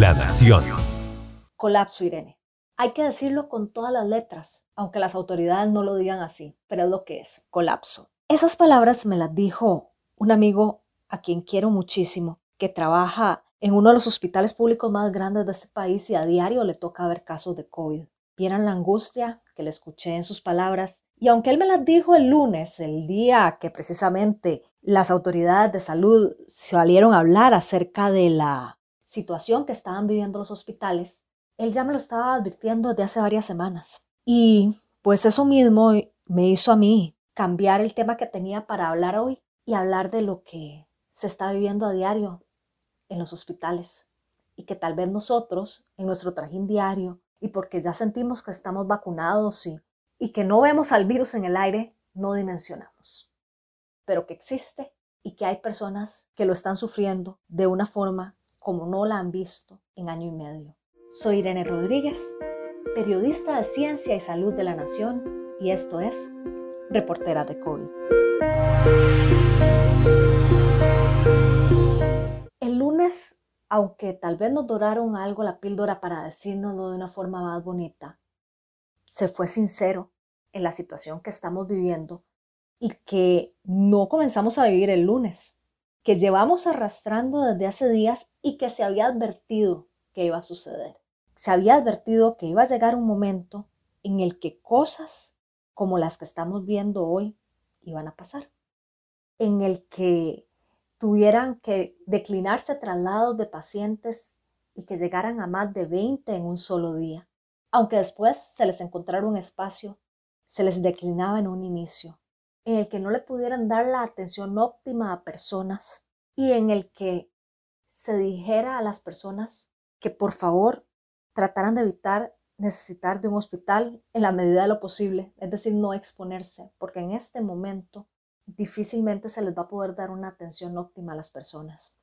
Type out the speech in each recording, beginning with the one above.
La Nación. Colapso, Irene. Hay que decirlo con todas las letras, aunque las autoridades no lo digan así, pero es lo que es, colapso. Esas palabras me las dijo un amigo a quien quiero muchísimo, que trabaja en uno de los hospitales públicos más grandes de este país y a diario le toca ver casos de COVID. Vieran la angustia que le escuché en sus palabras y aunque él me las dijo el lunes, el día que precisamente las autoridades de salud salieron a hablar acerca de la situación que estaban viviendo los hospitales, él ya me lo estaba advirtiendo desde hace varias semanas. Y pues eso mismo me hizo a mí cambiar el tema que tenía para hablar hoy y hablar de lo que se está viviendo a diario en los hospitales y que tal vez nosotros en nuestro trajín diario y porque ya sentimos que estamos vacunados y, y que no vemos al virus en el aire, no dimensionamos. Pero que existe y que hay personas que lo están sufriendo de una forma como no la han visto en año y medio. Soy Irene Rodríguez, periodista de Ciencia y Salud de la Nación, y esto es Reportera de COVID. El lunes, aunque tal vez nos doraron algo la píldora para decírnoslo de una forma más bonita, se fue sincero en la situación que estamos viviendo y que no comenzamos a vivir el lunes que llevamos arrastrando desde hace días y que se había advertido que iba a suceder. Se había advertido que iba a llegar un momento en el que cosas como las que estamos viendo hoy iban a pasar, en el que tuvieran que declinarse traslados de pacientes y que llegaran a más de 20 en un solo día, aunque después se les encontrara un espacio, se les declinaba en un inicio en el que no le pudieran dar la atención óptima a personas y en el que se dijera a las personas que por favor trataran de evitar necesitar de un hospital en la medida de lo posible, es decir, no exponerse, porque en este momento difícilmente se les va a poder dar una atención óptima a las personas.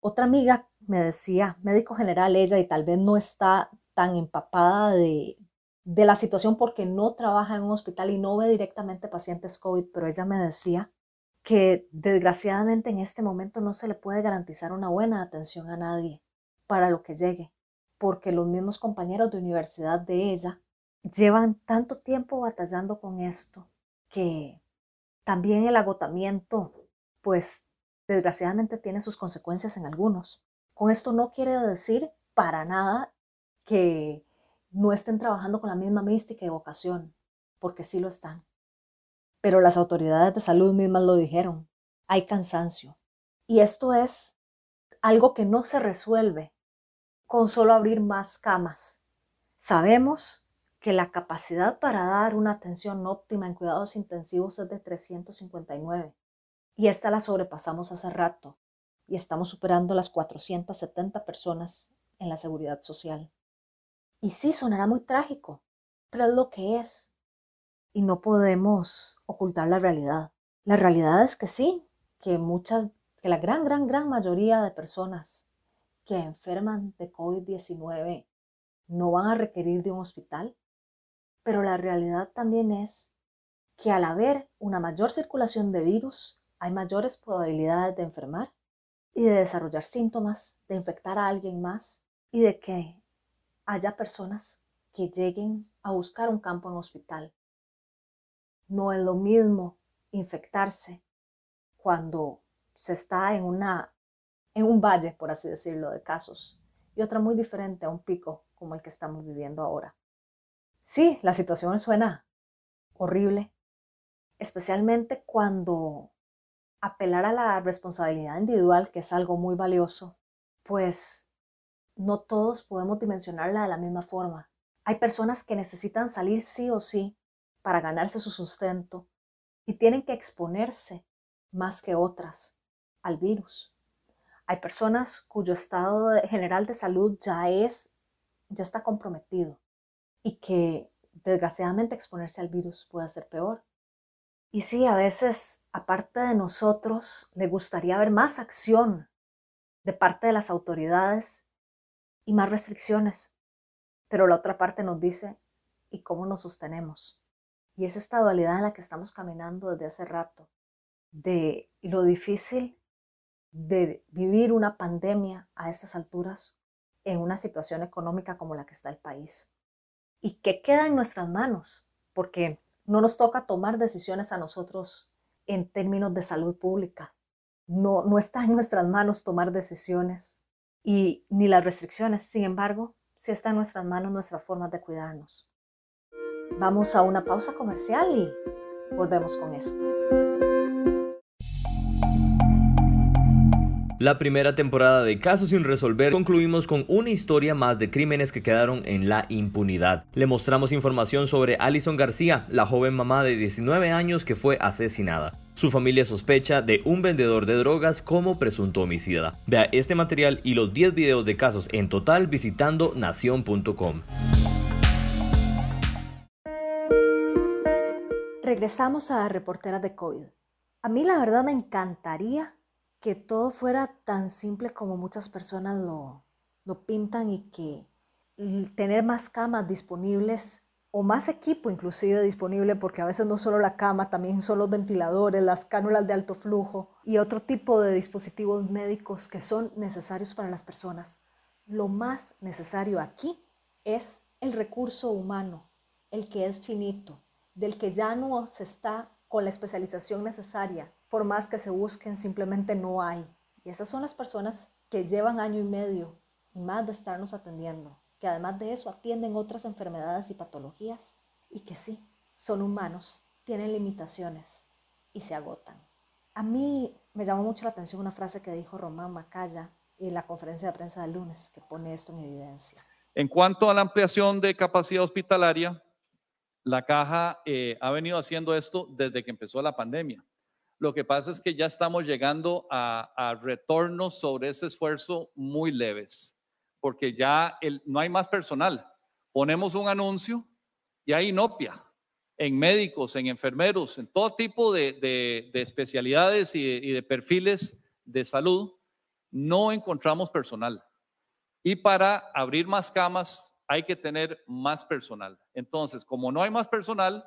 Otra amiga me decía, médico general ella, y tal vez no está tan empapada de, de la situación porque no trabaja en un hospital y no ve directamente pacientes COVID, pero ella me decía que desgraciadamente en este momento no se le puede garantizar una buena atención a nadie para lo que llegue, porque los mismos compañeros de universidad de ella llevan tanto tiempo batallando con esto que también el agotamiento, pues desgraciadamente tiene sus consecuencias en algunos. Con esto no quiere decir para nada que no estén trabajando con la misma mística y vocación, porque sí lo están. Pero las autoridades de salud mismas lo dijeron, hay cansancio. Y esto es algo que no se resuelve con solo abrir más camas. Sabemos que la capacidad para dar una atención óptima en cuidados intensivos es de 359 y esta la sobrepasamos hace rato y estamos superando las 470 personas en la seguridad social. Y sí, sonará muy trágico, pero es lo que es. Y no podemos ocultar la realidad. La realidad es que sí, que muchas, que la gran, gran, gran mayoría de personas que enferman de COVID-19 no van a requerir de un hospital. Pero la realidad también es que al haber una mayor circulación de virus, hay mayores probabilidades de enfermar y de desarrollar síntomas, de infectar a alguien más y de que haya personas que lleguen a buscar un campo en hospital. No es lo mismo infectarse cuando se está en, una, en un valle, por así decirlo, de casos, y otra muy diferente a un pico como el que estamos viviendo ahora. Sí, la situación suena horrible, especialmente cuando apelar a la responsabilidad individual, que es algo muy valioso, pues no todos podemos dimensionarla de la misma forma. Hay personas que necesitan salir sí o sí para ganarse su sustento y tienen que exponerse más que otras al virus. Hay personas cuyo estado general de salud ya es ya está comprometido y que desgraciadamente exponerse al virus puede ser peor. Y sí, a veces, aparte de nosotros, le gustaría ver más acción de parte de las autoridades y más restricciones. Pero la otra parte nos dice, ¿y cómo nos sostenemos? Y es esta dualidad en la que estamos caminando desde hace rato, de lo difícil de vivir una pandemia a estas alturas, en una situación económica como la que está el país. ¿Y qué queda en nuestras manos? Porque no nos toca tomar decisiones a nosotros en términos de salud pública. No, no está en nuestras manos tomar decisiones y ni las restricciones. Sin embargo, sí está en nuestras manos nuestras formas de cuidarnos. Vamos a una pausa comercial y volvemos con esto. La primera temporada de Casos sin resolver concluimos con una historia más de crímenes que quedaron en la impunidad. Le mostramos información sobre Alison García, la joven mamá de 19 años que fue asesinada. Su familia sospecha de un vendedor de drogas como presunto homicida. Vea este material y los 10 videos de casos en total visitando nación.com. Regresamos a Reportera de COVID. A mí la verdad me encantaría que todo fuera tan simple como muchas personas lo, lo pintan y que tener más camas disponibles o más equipo inclusive disponible, porque a veces no solo la cama, también son los ventiladores, las cánulas de alto flujo y otro tipo de dispositivos médicos que son necesarios para las personas. Lo más necesario aquí es el recurso humano, el que es finito, del que ya no se está con la especialización necesaria por más que se busquen, simplemente no hay. Y esas son las personas que llevan año y medio y más de estarnos atendiendo, que además de eso atienden otras enfermedades y patologías y que sí, son humanos, tienen limitaciones y se agotan. A mí me llamó mucho la atención una frase que dijo Román Macaya en la conferencia de prensa del lunes, que pone esto en evidencia. En cuanto a la ampliación de capacidad hospitalaria, la caja eh, ha venido haciendo esto desde que empezó la pandemia. Lo que pasa es que ya estamos llegando a, retornos sobre ese esfuerzo muy leves, porque ya no hay más personal. Ponemos un anuncio y hay inopia en médicos, en enfermeros, en todo tipo de, especialidades y, y de perfiles de salud. No encontramos personal. Y para abrir más camas hay que tener más personal. Entonces, como no hay más personal,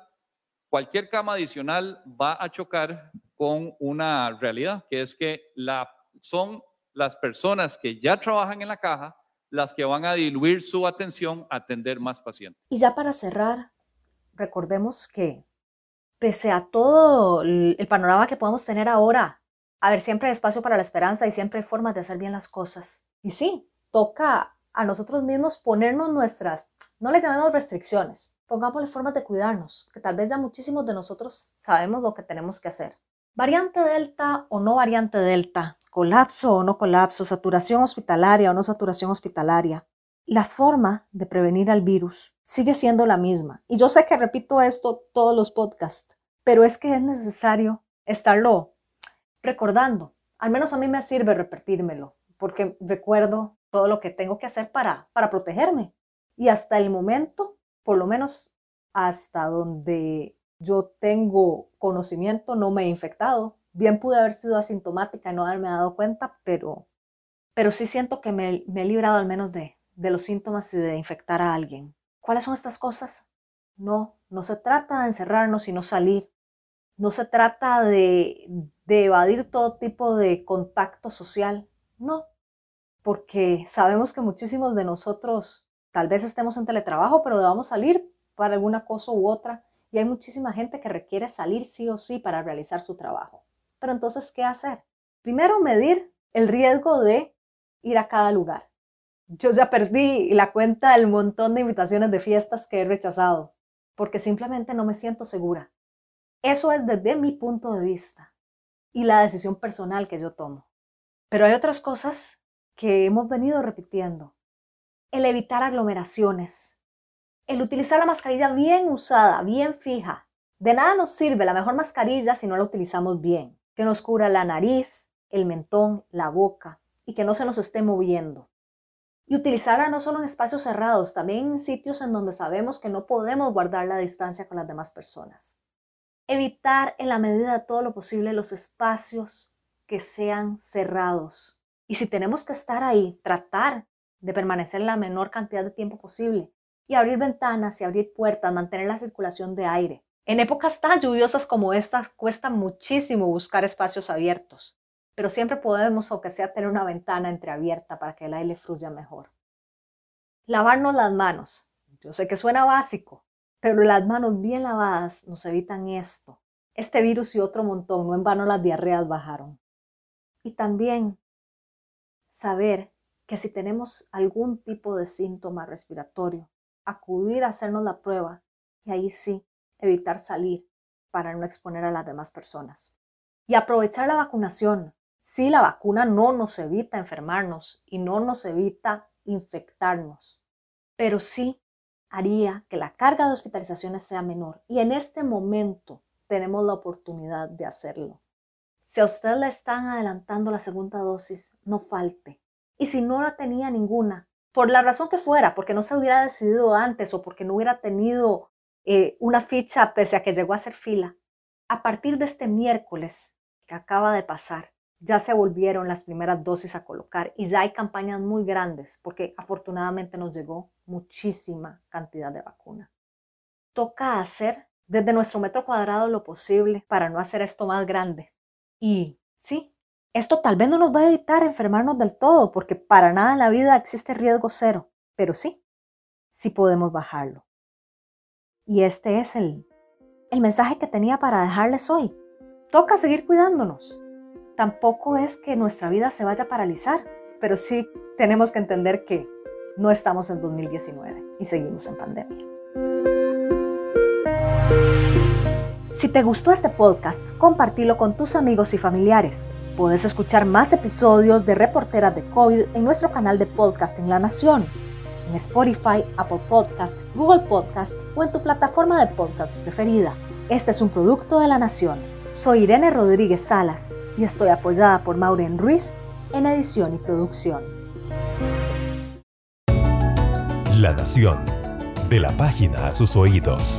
cualquier cama adicional va a chocar con una realidad, que es que la, son las personas que ya trabajan en la caja las que van a diluir su atención a atender más pacientes. Y ya para cerrar, recordemos que pese a todo el panorama que podemos tener ahora, a ver, siempre hay espacio para la esperanza y siempre hay formas de hacer bien las cosas. Y sí, toca a nosotros mismos ponernos nuestras, no le llamemos restricciones, pongámosle formas de cuidarnos, que tal vez ya muchísimos de nosotros sabemos lo que tenemos que hacer. Variante Delta o no variante Delta, colapso o no colapso, saturación hospitalaria o no saturación hospitalaria. La forma de prevenir al virus sigue siendo la misma. Y yo sé que repito esto todos los podcasts, pero es que es necesario estarlo recordando. Al menos a mí me sirve repetírmelo, porque recuerdo todo lo que tengo que hacer para, para protegerme. Y hasta el momento, por lo menos hasta donde yo tengo conocimiento, no me he infectado. Bien pude haber sido asintomática y no haberme dado cuenta, pero, pero sí siento que me, he librado al menos de, de los síntomas y de infectar a alguien. ¿Cuáles son estas cosas? No, no se trata de encerrarnos y no salir. No se trata de, de evadir todo tipo de contacto social. No, porque sabemos que muchísimos de nosotros tal vez estemos en teletrabajo, pero debamos salir para alguna cosa u otra y hay muchísima gente que requiere salir sí o sí para realizar su trabajo. Pero entonces, ¿qué hacer? Primero, medir el riesgo de ir a cada lugar. Yo ya perdí la cuenta del montón de invitaciones de fiestas que he rechazado, porque simplemente no me siento segura. Eso es desde mi punto de vista y la decisión personal que yo tomo. Pero hay otras cosas que hemos venido repitiendo. El evitar aglomeraciones, el utilizar la mascarilla bien usada, bien fija. De nada nos sirve la mejor mascarilla si no la utilizamos bien, que nos cubra la nariz, el mentón, la boca y que no se nos esté moviendo. Y utilizarla no solo en espacios cerrados, también en sitios en donde sabemos que no podemos guardar la distancia con las demás personas. Evitar en la medida de todo lo posible los espacios que sean cerrados. Y si tenemos que estar ahí, tratar de permanecer la menor cantidad de tiempo posible y abrir ventanas y abrir puertas, mantener la circulación de aire. En épocas tan lluviosas como esta cuesta muchísimo buscar espacios abiertos, pero siempre podemos, aunque sea, tener una ventana entreabierta para que el aire fluya mejor. Lavarnos las manos. Yo sé que suena básico, pero las manos bien lavadas nos evitan esto. Este virus y otro montón, no en vano las diarreas bajaron. Y también saber que si tenemos algún tipo de síntoma respiratorio, acudir a hacernos la prueba y ahí sí evitar salir para no exponer a las demás personas. Y aprovechar la vacunación. Sí, la vacuna no nos evita enfermarnos y no nos evita infectarnos, pero sí haría que la carga de hospitalizaciones sea menor. Y en este momento tenemos la oportunidad de hacerlo. Si a usted le están adelantando la segunda dosis, no falte. Y si no la tenía ninguna, por la razón que fuera, porque no se hubiera decidido antes o porque no hubiera tenido eh, una ficha pese a que llegó a ser fila, a partir de este miércoles que acaba de pasar, ya se volvieron las primeras dosis a colocar y ya hay campañas muy grandes porque afortunadamente nos llegó muchísima cantidad de vacuna. Toca hacer desde nuestro metro cuadrado lo posible para no hacer esto más grande. Y sí, esto tal vez no nos va a evitar enfermarnos del todo porque para nada en la vida existe riesgo cero, pero sí, sí podemos bajarlo. Y este es el, el mensaje que tenía para dejarles hoy. Toca seguir cuidándonos. Tampoco es que nuestra vida se vaya a paralizar, pero sí tenemos que entender que no estamos en 2019 y seguimos en pandemia. Si te gustó este podcast, compartilo con tus amigos y familiares. Puedes escuchar más episodios de Reporteras de COVID en nuestro canal de podcast en La Nación en Spotify, Apple Podcast, Google Podcast o en tu plataforma de podcast preferida. Este es un producto de La Nación. Soy Irene Rodríguez Salas y estoy apoyada por Maureen Ruiz en edición y producción. La Nación. De la página a sus oídos.